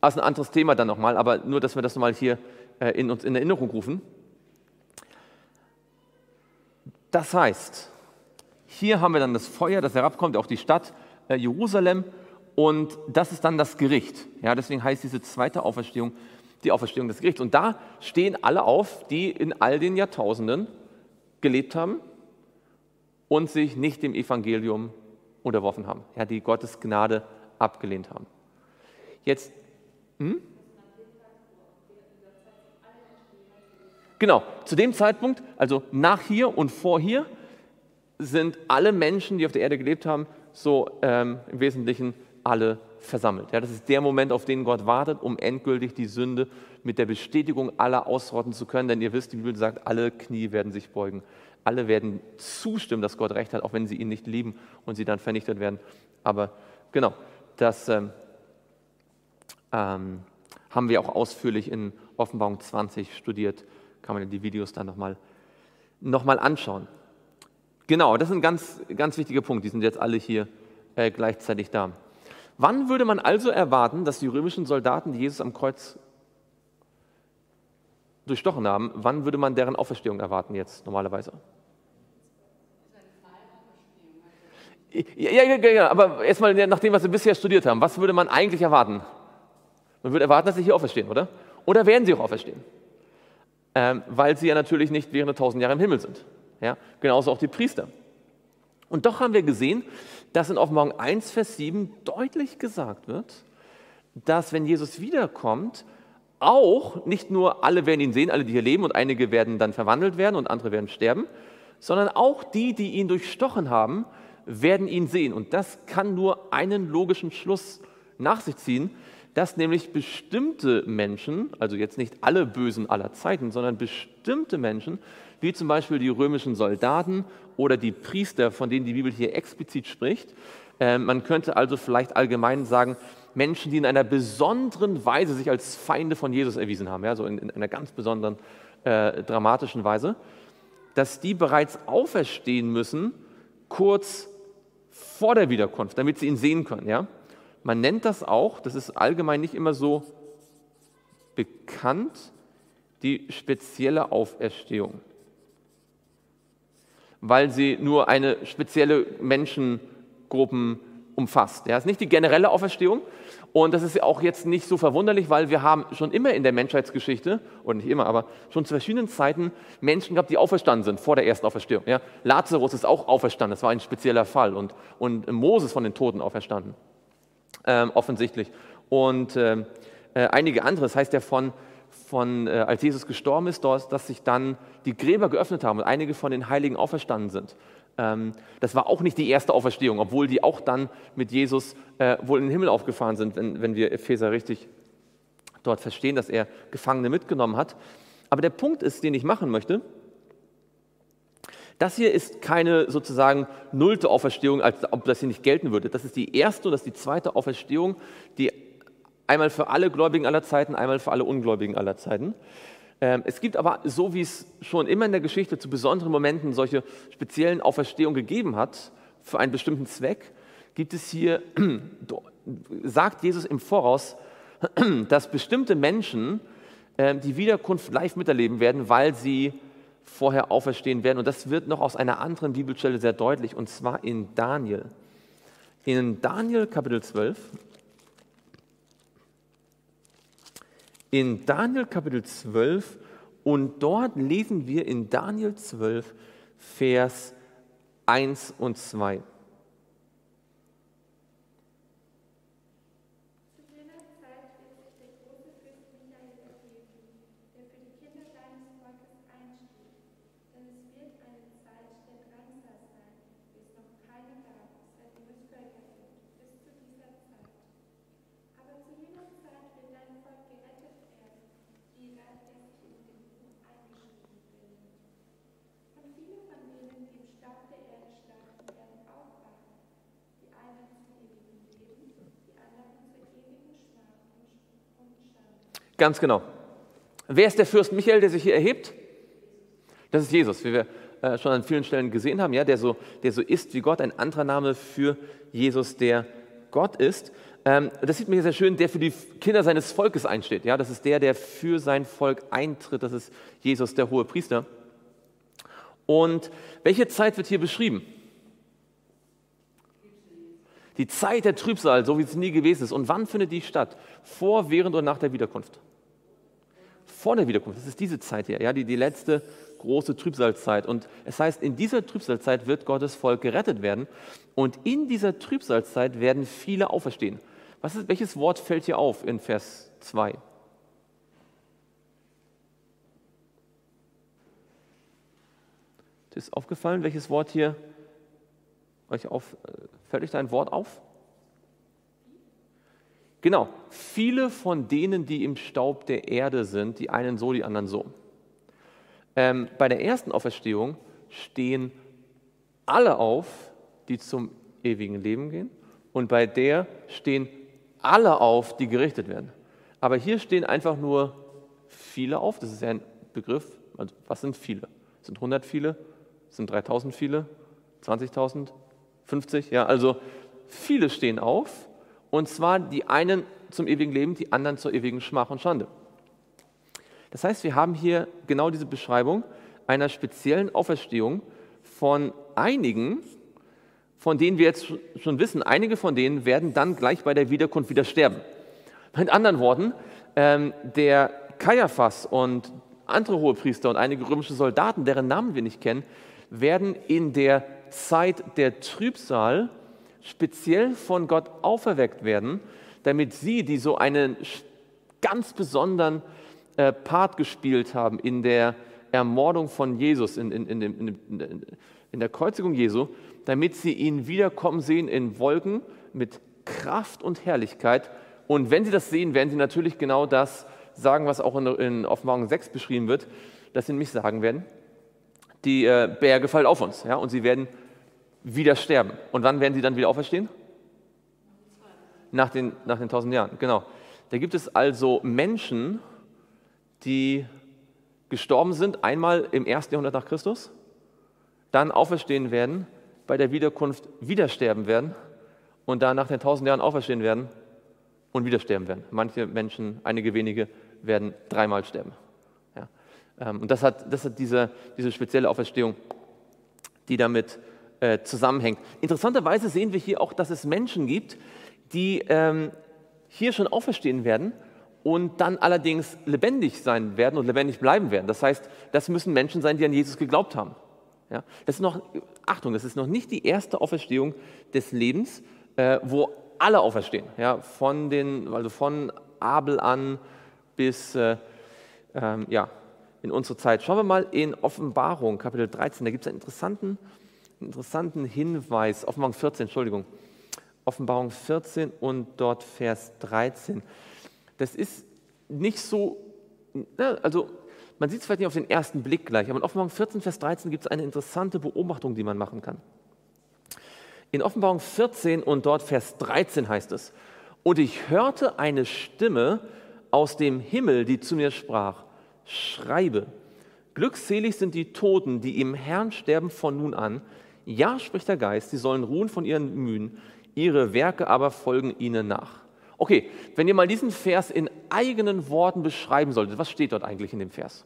Das ist ein anderes Thema dann nochmal, aber nur, dass wir das nochmal hier äh, in uns in Erinnerung rufen. Das heißt, hier haben wir dann das Feuer, das herabkommt, auch die Stadt äh, Jerusalem, und das ist dann das Gericht. Ja, deswegen heißt diese zweite Auferstehung die Auferstehung des Gerichts. Und da stehen alle auf, die in all den Jahrtausenden gelebt haben und sich nicht dem Evangelium unterworfen haben, ja, die Gottes Gnade abgelehnt haben. Jetzt, hm? Genau, zu dem Zeitpunkt, also nach hier und vor hier, sind alle Menschen, die auf der Erde gelebt haben, so ähm, im Wesentlichen alle versammelt. Ja, das ist der Moment, auf den Gott wartet, um endgültig die Sünde mit der Bestätigung aller ausrotten zu können. Denn ihr wisst, die Bibel sagt, alle Knie werden sich beugen alle werden zustimmen, dass Gott recht hat, auch wenn sie ihn nicht lieben und sie dann vernichtet werden. Aber genau, das ähm, ähm, haben wir auch ausführlich in Offenbarung 20 studiert. Kann man die Videos dann nochmal noch mal anschauen. Genau, das ist ein ganz, ganz wichtiger Punkt. Die sind jetzt alle hier äh, gleichzeitig da. Wann würde man also erwarten, dass die römischen Soldaten, die Jesus am Kreuz durchstochen haben, wann würde man deren Auferstehung erwarten jetzt normalerweise? Ja, ja, ja, aber erstmal nach dem, was wir bisher studiert haben, was würde man eigentlich erwarten? Man würde erwarten, dass sie hier auferstehen, oder? Oder werden sie auch auferstehen? Ähm, weil sie ja natürlich nicht während der tausend Jahre im Himmel sind. Ja? Genauso auch die Priester. Und doch haben wir gesehen, dass in Offenbarung 1, Vers 7 deutlich gesagt wird, dass wenn Jesus wiederkommt, auch nicht nur alle werden ihn sehen, alle, die hier leben, und einige werden dann verwandelt werden und andere werden sterben, sondern auch die, die ihn durchstochen haben, werden ihn sehen. Und das kann nur einen logischen Schluss nach sich ziehen, dass nämlich bestimmte Menschen, also jetzt nicht alle Bösen aller Zeiten, sondern bestimmte Menschen, wie zum Beispiel die römischen Soldaten oder die Priester, von denen die Bibel hier explizit spricht, äh, man könnte also vielleicht allgemein sagen, Menschen, die in einer besonderen Weise sich als Feinde von Jesus erwiesen haben, ja, so in, in einer ganz besonderen äh, dramatischen Weise, dass die bereits auferstehen müssen, kurz vor der Wiederkunft, damit sie ihn sehen können. Ja? Man nennt das auch, das ist allgemein nicht immer so bekannt, die spezielle Auferstehung, weil sie nur eine spezielle Menschengruppen umfasst. Ja, es ist nicht die generelle Auferstehung und das ist auch jetzt nicht so verwunderlich, weil wir haben schon immer in der Menschheitsgeschichte, oder nicht immer, aber schon zu verschiedenen Zeiten Menschen gehabt, die auferstanden sind vor der ersten Auferstehung. Ja, Lazarus ist auch auferstanden, das war ein spezieller Fall und, und Moses von den Toten auferstanden, ähm, offensichtlich. Und ähm, äh, einige andere, das heißt ja von, von äh, als Jesus gestorben ist, dass sich dann die Gräber geöffnet haben und einige von den Heiligen auferstanden sind. Ähm, das war auch nicht die erste Auferstehung, obwohl die auch dann mit Jesus äh, wohl in den Himmel aufgefahren sind, wenn, wenn wir Epheser richtig dort verstehen, dass er Gefangene mitgenommen hat. Aber der Punkt ist, den ich machen möchte, das hier ist keine sozusagen nullte Auferstehung, als ob das hier nicht gelten würde. Das ist die erste und das ist die zweite Auferstehung, die einmal für alle Gläubigen aller Zeiten, einmal für alle Ungläubigen aller Zeiten. Ähm, es gibt aber, so wie es schon immer in der Geschichte zu besonderen Momenten solche speziellen Auferstehungen gegeben hat, für einen bestimmten Zweck, gibt es hier, sagt Jesus im Voraus, dass bestimmte Menschen ähm, die Wiederkunft live miterleben werden, weil sie vorher auferstehen werden. Und das wird noch aus einer anderen Bibelstelle sehr deutlich, und zwar in Daniel. In Daniel Kapitel 12, in Daniel Kapitel 12 und dort lesen wir in Daniel 12 Vers 1 und 2. Ganz genau. Wer ist der Fürst Michael, der sich hier erhebt? Das ist Jesus, wie wir äh, schon an vielen Stellen gesehen haben, ja, der, so, der so ist wie Gott, ein anderer Name für Jesus, der Gott ist. Ähm, das sieht man hier sehr schön, der für die Kinder seines Volkes einsteht. Ja, das ist der, der für sein Volk eintritt. Das ist Jesus, der hohe Priester. Und welche Zeit wird hier beschrieben? Die Zeit der Trübsal, so wie es nie gewesen ist. Und wann findet die statt? Vor, während und nach der Wiederkunft vor der Wiederkunft. Das ist diese Zeit hier, ja, die, die letzte große Trübsalzeit. Und es heißt, in dieser Trübsalzeit wird Gottes Volk gerettet werden. Und in dieser Trübsalzeit werden viele auferstehen. Was ist, welches Wort fällt hier auf in Vers 2? Ist aufgefallen, welches Wort hier euch auf, äh, fällt euch da ein Wort auf? Genau, viele von denen, die im Staub der Erde sind, die einen so, die anderen so. Ähm, bei der ersten Auferstehung stehen alle auf, die zum ewigen Leben gehen, und bei der stehen alle auf, die gerichtet werden. Aber hier stehen einfach nur viele auf, das ist ja ein Begriff. Also was sind viele? Sind 100 viele? Sind 3000 viele? 20.000? 50? Ja, also viele stehen auf und zwar die einen zum ewigen Leben, die anderen zur ewigen Schmach und Schande. Das heißt, wir haben hier genau diese Beschreibung einer speziellen Auferstehung von einigen, von denen wir jetzt schon wissen, einige von denen werden dann gleich bei der Wiederkunft wieder sterben. Mit anderen Worten, ähm, der Kaiaphas und andere Hohepriester und einige römische Soldaten, deren Namen wir nicht kennen, werden in der Zeit der Trübsal speziell von Gott auferweckt werden, damit sie, die so einen ganz besonderen äh, Part gespielt haben in der Ermordung von Jesus, in, in, in, in der Kreuzigung Jesu, damit sie ihn wiederkommen sehen in Wolken mit Kraft und Herrlichkeit. Und wenn sie das sehen, werden sie natürlich genau das sagen, was auch in, in Offenbarung 6 beschrieben wird, dass sie nämlich sagen werden, die äh, Berge fallen auf uns. Ja, und sie werden wieder sterben. Und wann werden sie dann wieder auferstehen? Nach den, nach den tausend Jahren, genau. Da gibt es also Menschen, die gestorben sind, einmal im ersten Jahrhundert nach Christus, dann auferstehen werden, bei der Wiederkunft wieder sterben werden und dann nach den tausend Jahren auferstehen werden und wieder sterben werden. Manche Menschen, einige wenige, werden dreimal sterben. Ja. Ähm, und das hat, das hat diese, diese spezielle Auferstehung, die damit äh, zusammenhängt. Interessanterweise sehen wir hier auch, dass es Menschen gibt, die ähm, hier schon auferstehen werden und dann allerdings lebendig sein werden und lebendig bleiben werden. Das heißt, das müssen Menschen sein, die an Jesus geglaubt haben. Ja? Das ist noch, Achtung, das ist noch nicht die erste Auferstehung des Lebens, äh, wo alle auferstehen. Ja? Von, den, also von Abel an bis äh, ähm, ja, in unsere Zeit. Schauen wir mal in Offenbarung, Kapitel 13. Da gibt es einen interessanten, interessanten Hinweis. Offenbarung 14, Entschuldigung. Offenbarung 14 und dort Vers 13. Das ist nicht so, also man sieht es vielleicht nicht auf den ersten Blick gleich, aber in Offenbarung 14, Vers 13 gibt es eine interessante Beobachtung, die man machen kann. In Offenbarung 14 und dort Vers 13 heißt es, und ich hörte eine Stimme aus dem Himmel, die zu mir sprach, schreibe, glückselig sind die Toten, die im Herrn sterben von nun an. Ja, spricht der Geist, sie sollen ruhen von ihren Mühen, ihre Werke aber folgen ihnen nach. Okay, wenn ihr mal diesen Vers in eigenen Worten beschreiben solltet, was steht dort eigentlich in dem Vers?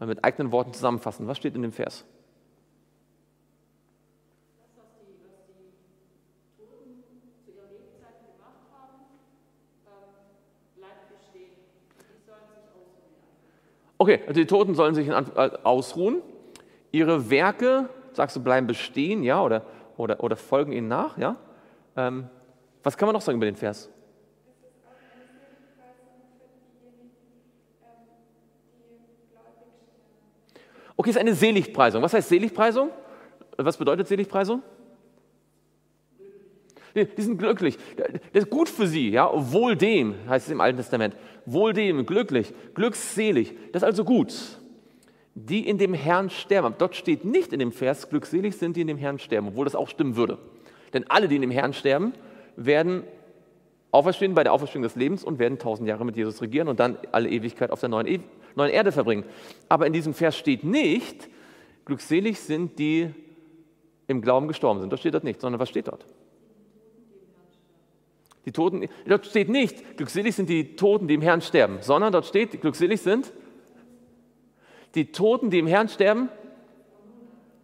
Mal mit eigenen Worten zusammenfassen, was steht in dem Vers? Okay, also die Toten sollen sich äh, ausruhen. Ihre Werke, sagst du, bleiben bestehen, ja, oder, oder, oder folgen ihnen nach, ja. Ähm, was kann man noch sagen über den Vers? Okay, es ist eine Seligpreisung. Was heißt Seligpreisung? Was bedeutet Seligpreisung? Die sind glücklich. Das ist gut für sie, ja. Wohl dem, heißt es im Alten Testament. Wohl dem, glücklich, glückselig. Das ist also gut. Die in dem Herrn sterben. Dort steht nicht in dem Vers, glückselig sind die in dem Herrn sterben, obwohl das auch stimmen würde. Denn alle, die in dem Herrn sterben, werden auferstehen bei der Auferstehung des Lebens und werden tausend Jahre mit Jesus regieren und dann alle Ewigkeit auf der neuen, e neuen Erde verbringen. Aber in diesem Vers steht nicht, glückselig sind die im Glauben gestorben sind. Das steht dort nicht, sondern was steht dort? Die Toten, dort steht nicht, glückselig sind die Toten, die im Herrn sterben, sondern dort steht, glückselig sind die Toten, die im Herrn sterben,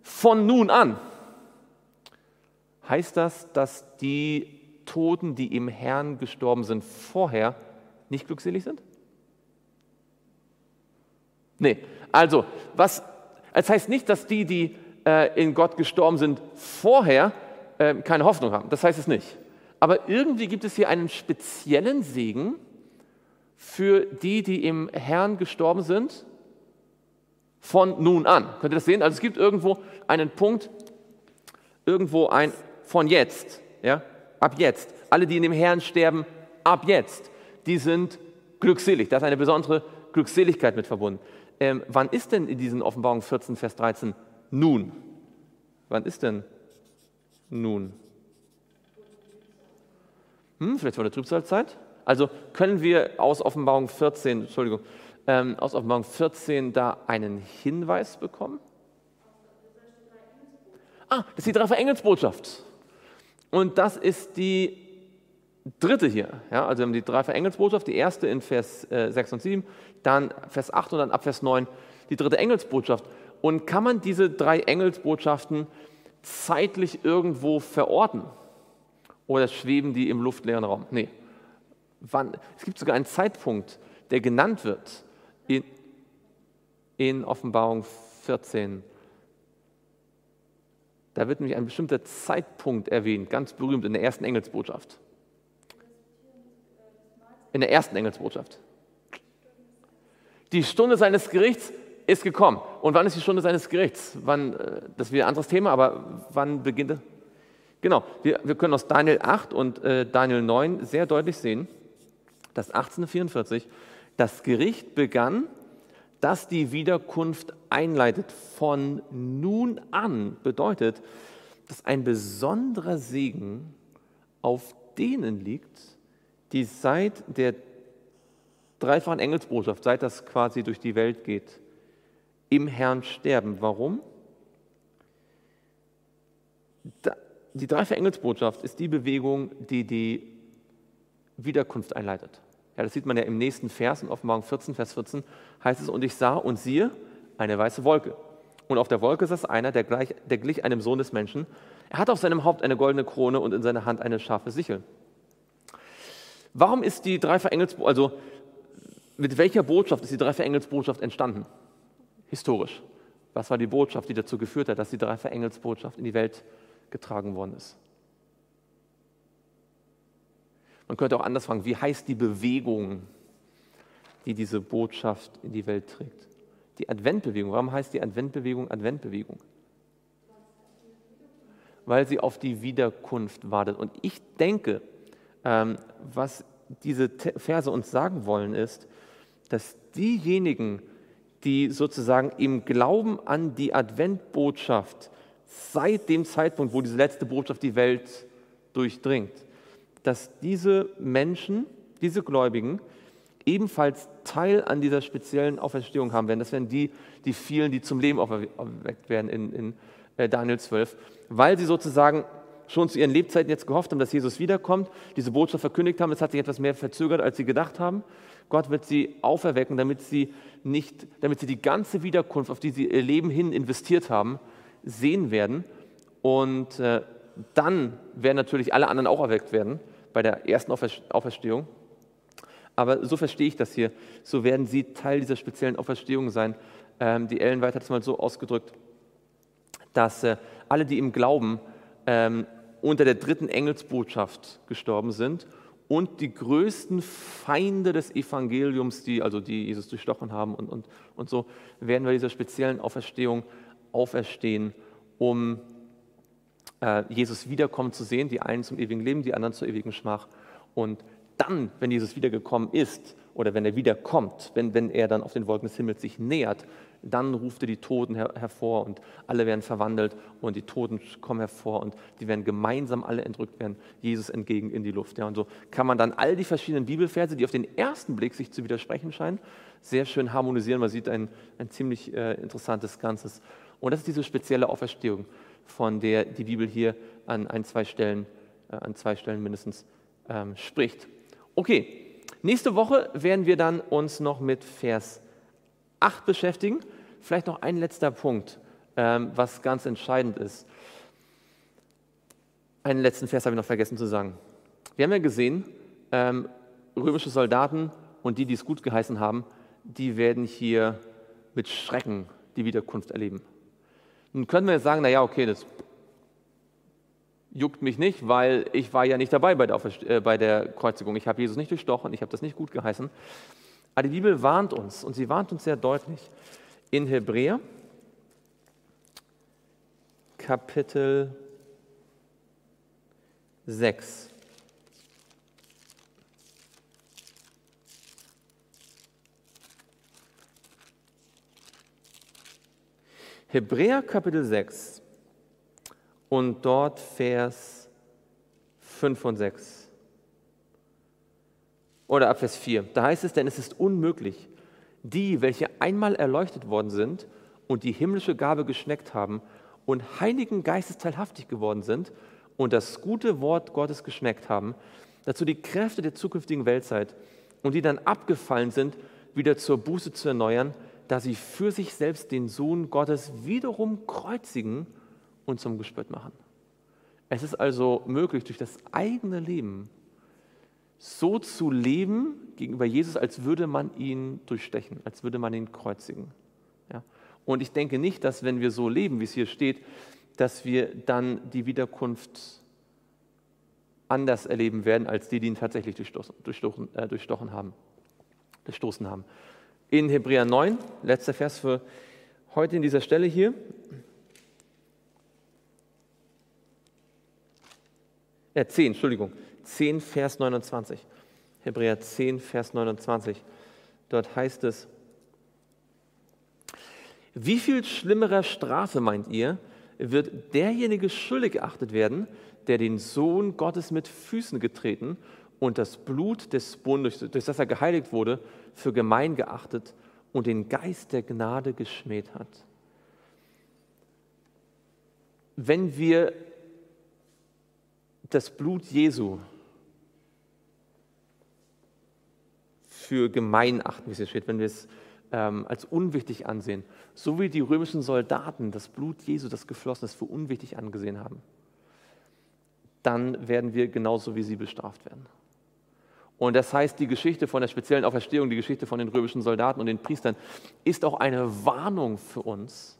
von nun an. Heißt das, dass die Toten, die im Herrn gestorben sind, vorher nicht glückselig sind? Nee, also, was, es heißt nicht, dass die, die äh, in Gott gestorben sind, vorher äh, keine Hoffnung haben. Das heißt es nicht. Aber irgendwie gibt es hier einen speziellen Segen für die, die im Herrn gestorben sind, von nun an. Könnt ihr das sehen? Also es gibt irgendwo einen Punkt, irgendwo ein von jetzt, ja, ab jetzt. Alle, die in dem Herrn sterben, ab jetzt, die sind glückselig. Da ist eine besondere Glückseligkeit mit verbunden. Ähm, wann ist denn in diesen Offenbarungen 14, Vers 13 nun? Wann ist denn nun? Hm, vielleicht vor der Trübsalzeit? Also können wir aus Offenbarung 14, Entschuldigung, ähm, aus Offenbarung 14 da einen Hinweis bekommen? Ah, das ist die Dreifach-Engelsbotschaft. Und das ist die dritte hier. Ja, also wir haben die Dreifach-Engelsbotschaft, die erste in Vers äh, 6 und 7, dann Vers 8 und dann ab Vers 9 die dritte Engelsbotschaft. Und kann man diese drei Engelsbotschaften zeitlich irgendwo verorten? Oder schweben die im luftleeren Raum? Nee. Wann, es gibt sogar einen Zeitpunkt, der genannt wird in, in Offenbarung 14. Da wird nämlich ein bestimmter Zeitpunkt erwähnt, ganz berühmt in der ersten Engelsbotschaft. In der ersten Engelsbotschaft. Die Stunde seines Gerichts ist gekommen. Und wann ist die Stunde seines Gerichts? Wann, äh, das ist wieder ein anderes Thema, aber wann beginnt es? Genau, wir, wir können aus Daniel 8 und äh, Daniel 9 sehr deutlich sehen, dass 1844 das Gericht begann, das die Wiederkunft einleitet. Von nun an bedeutet, dass ein besonderer Segen auf denen liegt, die seit der dreifachen Engelsbotschaft, seit das quasi durch die Welt geht, im Herrn sterben. Warum? Da, die dreifache Engelsbotschaft ist die Bewegung, die die Wiederkunft einleitet. Ja, das sieht man ja im nächsten Vers, in Offenbarung 14, Vers 14, heißt es, und ich sah und siehe eine weiße Wolke. Und auf der Wolke saß einer, der, gleich, der glich einem Sohn des Menschen. Er hatte auf seinem Haupt eine goldene Krone und in seiner Hand eine scharfe Sichel. Warum ist die Dreifach-Engelsbotschaft, also mit welcher Botschaft ist die Dreifach-Engelsbotschaft entstanden? Historisch. Was war die Botschaft, die dazu geführt hat, dass die Dreifach-Engelsbotschaft in die Welt getragen worden ist? Man könnte auch anders fragen, wie heißt die Bewegung, die diese Botschaft in die Welt trägt? Die Adventbewegung. Warum heißt die Adventbewegung Adventbewegung? Weil sie auf die Wiederkunft wartet. Und ich denke, ähm, was diese Verse uns sagen wollen, ist, dass diejenigen, die sozusagen im Glauben an die Adventbotschaft seit dem Zeitpunkt, wo diese letzte Botschaft die Welt durchdringt, dass diese Menschen, diese Gläubigen, ebenfalls Teil an dieser speziellen Auferstehung haben werden. Das werden die, die vielen, die zum Leben auferweckt werden in, in äh, Daniel 12, weil sie sozusagen schon zu ihren Lebzeiten jetzt gehofft haben, dass Jesus wiederkommt, diese Botschaft verkündigt haben. Es hat sich etwas mehr verzögert, als sie gedacht haben. Gott wird sie auferwecken, damit sie nicht, damit sie die ganze Wiederkunft, auf die sie ihr Leben hin investiert haben, sehen werden. Und äh, dann werden natürlich alle anderen auch erweckt werden bei der ersten Auferstehung. Aber so verstehe ich das hier. So werden sie Teil dieser speziellen Auferstehung sein. Ähm, die Ellen White hat es mal so ausgedrückt, dass äh, alle, die im Glauben ähm, unter der dritten Engelsbotschaft gestorben sind und die größten Feinde des Evangeliums, die, also die Jesus durchstochen haben und, und, und so, werden bei dieser speziellen Auferstehung auferstehen, um äh, Jesus wiederkommen zu sehen, die einen zum ewigen Leben, die anderen zur ewigen Schmach. Und dann, wenn Jesus wiedergekommen ist oder wenn er wiederkommt, wenn, wenn er dann auf den Wolken des Himmels sich nähert, dann ruft er die Toten her hervor und alle werden verwandelt und die Toten kommen hervor und die werden gemeinsam alle entrückt werden, Jesus entgegen in die Luft. Ja, und so kann man dann all die verschiedenen Bibelverse, die auf den ersten Blick sich zu widersprechen scheinen, sehr schön harmonisieren. Man sieht ein, ein ziemlich äh, interessantes Ganzes. Und das ist diese spezielle Auferstehung, von der die Bibel hier an ein, zwei Stellen, äh, an zwei Stellen mindestens ähm, spricht. Okay, nächste Woche werden wir dann uns noch mit Vers 8 beschäftigen. Vielleicht noch ein letzter Punkt, ähm, was ganz entscheidend ist. Einen letzten Vers habe ich noch vergessen zu sagen. Wir haben ja gesehen, ähm, römische Soldaten und die, die es gut geheißen haben, die werden hier mit Schrecken die Wiederkunft erleben. Nun können wir jetzt sagen, naja, okay, das juckt mich nicht, weil ich war ja nicht dabei bei der, äh, bei der Kreuzigung. Ich habe Jesus nicht durchstochen, ich habe das nicht gut geheißen. Aber die Bibel warnt uns und sie warnt uns sehr deutlich. In Hebräer Kapitel 6. Hebräer Kapitel 6 und dort Vers 5 und 6 oder ab Vers 4. Da heißt es, denn es ist unmöglich, die, welche einmal erleuchtet worden sind und die himmlische Gabe geschmeckt haben und heiligen Geistes teilhaftig geworden sind und das gute Wort Gottes geschmeckt haben, dazu die Kräfte der zukünftigen Weltzeit und die dann abgefallen sind, wieder zur Buße zu erneuern, da sie für sich selbst den Sohn Gottes wiederum kreuzigen und zum Gespött machen. Es ist also möglich, durch das eigene Leben so zu leben gegenüber Jesus, als würde man ihn durchstechen, als würde man ihn kreuzigen. Ja? Und ich denke nicht, dass wenn wir so leben, wie es hier steht, dass wir dann die Wiederkunft anders erleben werden, als die, die ihn tatsächlich durchstochen, durchstochen, äh, durchstochen haben, durchstoßen haben. In Hebräer 9, letzter Vers für heute in dieser Stelle hier. Ja, 10, Entschuldigung. 10, Vers 29. Hebräer 10, Vers 29. Dort heißt es, wie viel schlimmerer Strafe meint ihr, wird derjenige schuldig geachtet werden, der den Sohn Gottes mit Füßen getreten und das Blut des Bundes, durch das er geheiligt wurde, für gemein geachtet und den Geist der Gnade geschmäht hat. Wenn wir das Blut Jesu für gemein achten, wie es hier steht, wenn wir es ähm, als unwichtig ansehen, so wie die römischen Soldaten das Blut Jesu, das geflossen ist, für unwichtig angesehen haben, dann werden wir genauso wie sie bestraft werden. Und das heißt, die Geschichte von der speziellen Auferstehung, die Geschichte von den römischen Soldaten und den Priestern, ist auch eine Warnung für uns,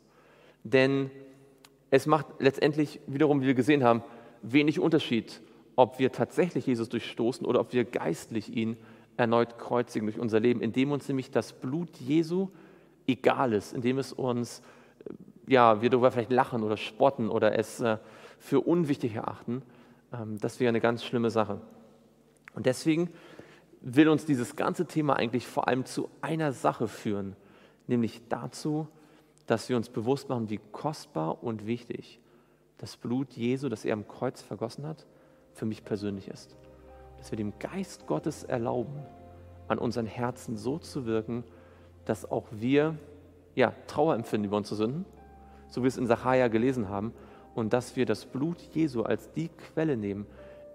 denn es macht letztendlich wiederum, wie wir gesehen haben, wenig Unterschied, ob wir tatsächlich Jesus durchstoßen oder ob wir geistlich ihn erneut kreuzigen durch unser Leben, indem uns nämlich das Blut Jesu egal ist, indem es uns, äh, ja, wir darüber vielleicht lachen oder spotten oder es äh, für unwichtig erachten. Ähm, das wäre eine ganz schlimme Sache. Und deswegen will uns dieses ganze Thema eigentlich vor allem zu einer Sache führen, nämlich dazu, dass wir uns bewusst machen, wie kostbar und wichtig das Blut Jesu, das er am Kreuz vergossen hat, für mich persönlich ist. Dass wir dem Geist Gottes erlauben, an unseren Herzen so zu wirken, dass auch wir ja, Trauer empfinden über unsere Sünden, so wie wir es in Sacharja gelesen haben, und dass wir das Blut Jesu als die Quelle nehmen,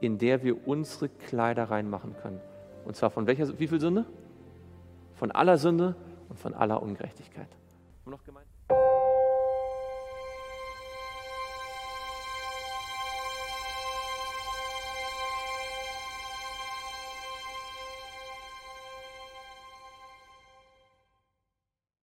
in der wir unsere Kleider reinmachen können. Und zwar von welcher, wie viel Sünde? Von aller Sünde und von aller Ungerechtigkeit. Wir noch gemeint?